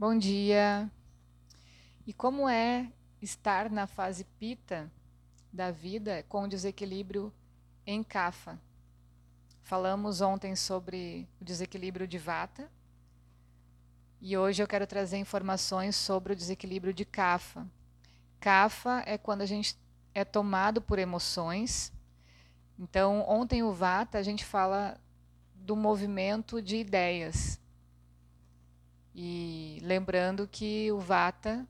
Bom dia. E como é estar na fase pita da vida com desequilíbrio em Kapha? Falamos ontem sobre o desequilíbrio de Vata e hoje eu quero trazer informações sobre o desequilíbrio de Kapha. Kapha é quando a gente é tomado por emoções. Então, ontem o Vata a gente fala do movimento de ideias. E lembrando que o Vata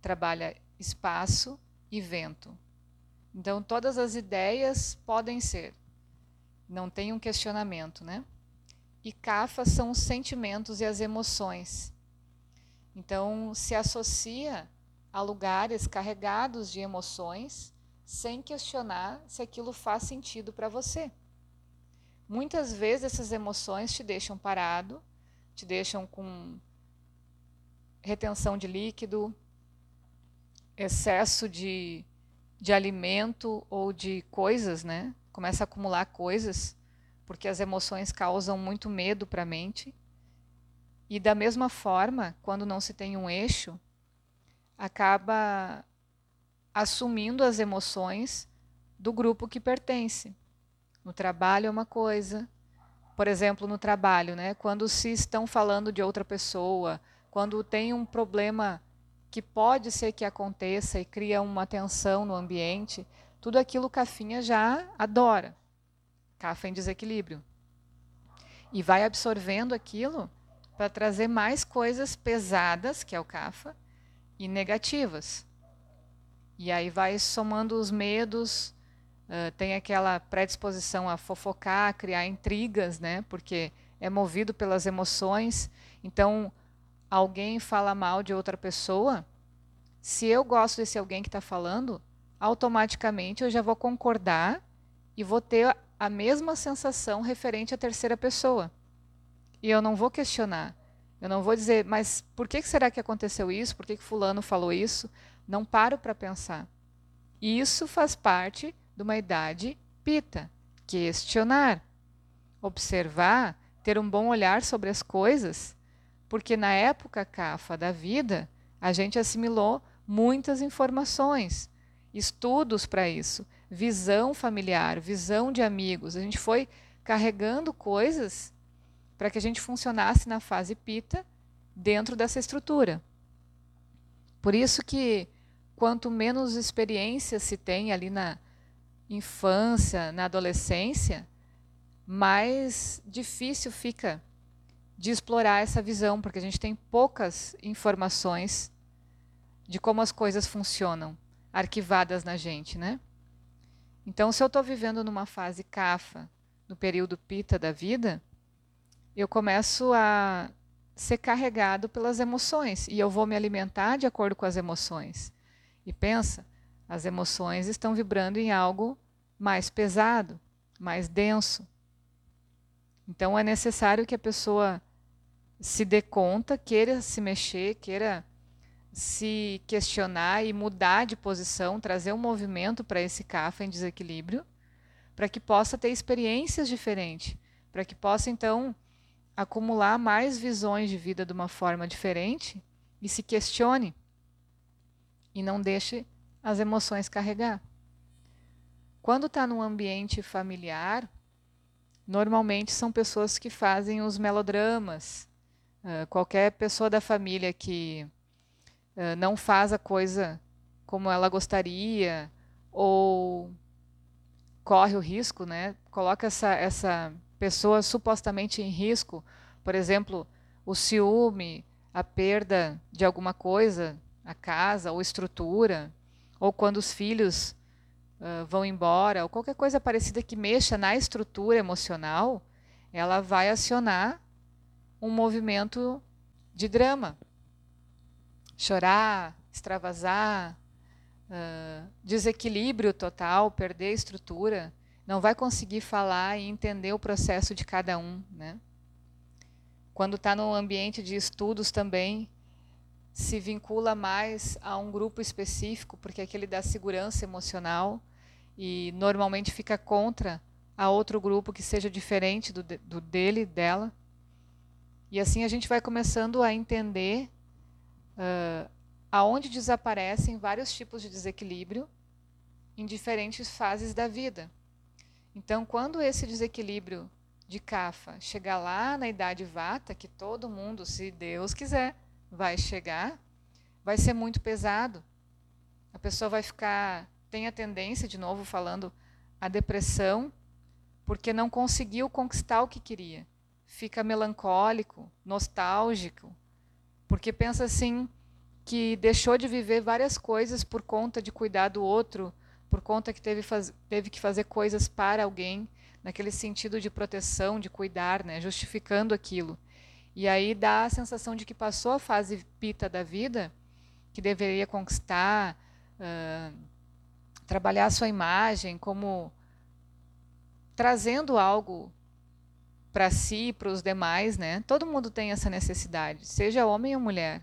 trabalha espaço e vento. Então, todas as ideias podem ser. Não tem um questionamento, né? E Kapha são os sentimentos e as emoções. Então, se associa a lugares carregados de emoções sem questionar se aquilo faz sentido para você. Muitas vezes essas emoções te deixam parado, te deixam com retenção de líquido, excesso de, de alimento ou de coisas, né? Começa a acumular coisas, porque as emoções causam muito medo para a mente. E da mesma forma, quando não se tem um eixo, acaba assumindo as emoções do grupo que pertence. No trabalho é uma coisa, por exemplo, no trabalho, né? Quando se estão falando de outra pessoa, quando tem um problema que pode ser que aconteça e cria uma tensão no ambiente, tudo aquilo Cafinha já adora. Cafa em desequilíbrio. E vai absorvendo aquilo para trazer mais coisas pesadas, que é o Cafa, e negativas. E aí vai somando os medos, uh, tem aquela predisposição a fofocar, a criar intrigas, né? Porque é movido pelas emoções. Então, alguém fala mal de outra pessoa, se eu gosto desse alguém que está falando, automaticamente eu já vou concordar e vou ter a mesma sensação referente à terceira pessoa. E eu não vou questionar. Eu não vou dizer, mas por que será que aconteceu isso? Por que, fulano falou isso? Não paro para pensar. Isso faz parte de uma idade pita. Questionar, observar, ter um bom olhar sobre as coisas porque na época cafa da vida, a gente assimilou muitas informações, estudos para isso, visão familiar, visão de amigos. A gente foi carregando coisas para que a gente funcionasse na fase pita dentro dessa estrutura. Por isso que quanto menos experiência se tem ali na infância, na adolescência, mais difícil fica de explorar essa visão, porque a gente tem poucas informações de como as coisas funcionam, arquivadas na gente, né? Então, se eu estou vivendo numa fase cafa, no período pita da vida, eu começo a ser carregado pelas emoções e eu vou me alimentar de acordo com as emoções. E pensa, as emoções estão vibrando em algo mais pesado, mais denso. Então é necessário que a pessoa se dê conta, queira se mexer, queira se questionar e mudar de posição, trazer um movimento para esse CAFA em desequilíbrio, para que possa ter experiências diferentes, para que possa então acumular mais visões de vida de uma forma diferente e se questione e não deixe as emoções carregar. Quando está num ambiente familiar, normalmente são pessoas que fazem os melodramas, Uh, qualquer pessoa da família que uh, não faz a coisa como ela gostaria ou corre o risco, né? Coloca essa, essa pessoa supostamente em risco, por exemplo, o ciúme, a perda de alguma coisa, a casa ou estrutura, ou quando os filhos uh, vão embora, ou qualquer coisa parecida que mexa na estrutura emocional, ela vai acionar um movimento de drama. Chorar, extravasar, uh, desequilíbrio total, perder a estrutura, não vai conseguir falar e entender o processo de cada um. Né? Quando está no ambiente de estudos também, se vincula mais a um grupo específico, porque aquele dá segurança emocional e normalmente fica contra a outro grupo que seja diferente do, do dele, dela. E assim a gente vai começando a entender uh, aonde desaparecem vários tipos de desequilíbrio em diferentes fases da vida. Então, quando esse desequilíbrio de Kapha chegar lá na idade Vata, que todo mundo, se Deus quiser, vai chegar, vai ser muito pesado. A pessoa vai ficar, tem a tendência, de novo falando, a depressão, porque não conseguiu conquistar o que queria. Fica melancólico, nostálgico, porque pensa assim que deixou de viver várias coisas por conta de cuidar do outro, por conta que teve, faz, teve que fazer coisas para alguém, naquele sentido de proteção, de cuidar, né, justificando aquilo. E aí dá a sensação de que passou a fase pita da vida, que deveria conquistar, uh, trabalhar a sua imagem como trazendo algo para si, para os demais, né? Todo mundo tem essa necessidade, seja homem ou mulher.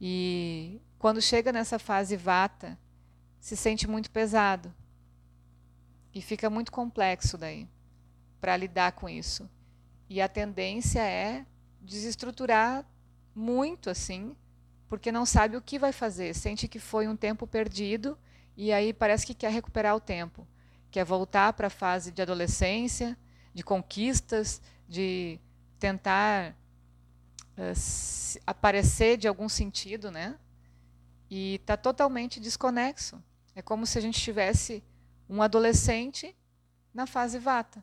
E quando chega nessa fase vata, se sente muito pesado. E fica muito complexo daí para lidar com isso. E a tendência é desestruturar muito assim, porque não sabe o que vai fazer, sente que foi um tempo perdido e aí parece que quer recuperar o tempo, quer voltar para a fase de adolescência, de conquistas, de tentar uh, aparecer de algum sentido, né? E está totalmente desconexo. É como se a gente tivesse um adolescente na fase vata.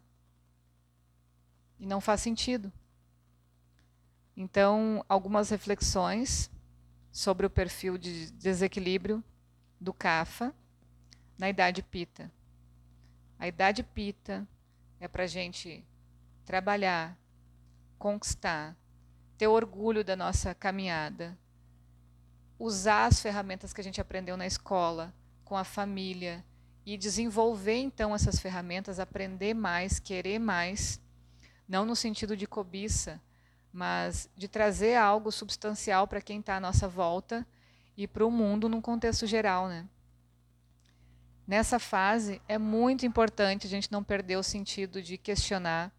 E não faz sentido. Então, algumas reflexões sobre o perfil de desequilíbrio do Kapha na idade Pita. A idade Pita é para a gente trabalhar, conquistar, ter orgulho da nossa caminhada, usar as ferramentas que a gente aprendeu na escola, com a família, e desenvolver então essas ferramentas, aprender mais, querer mais, não no sentido de cobiça, mas de trazer algo substancial para quem está à nossa volta e para o mundo num contexto geral, né? Nessa fase, é muito importante a gente não perder o sentido de questionar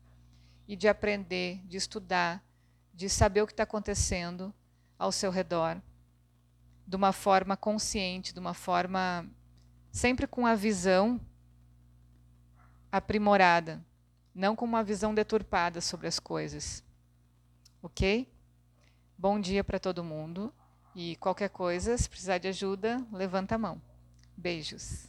e de aprender, de estudar, de saber o que está acontecendo ao seu redor, de uma forma consciente, de uma forma sempre com a visão aprimorada, não com uma visão deturpada sobre as coisas. Ok? Bom dia para todo mundo e qualquer coisa, se precisar de ajuda, levanta a mão. Beijos.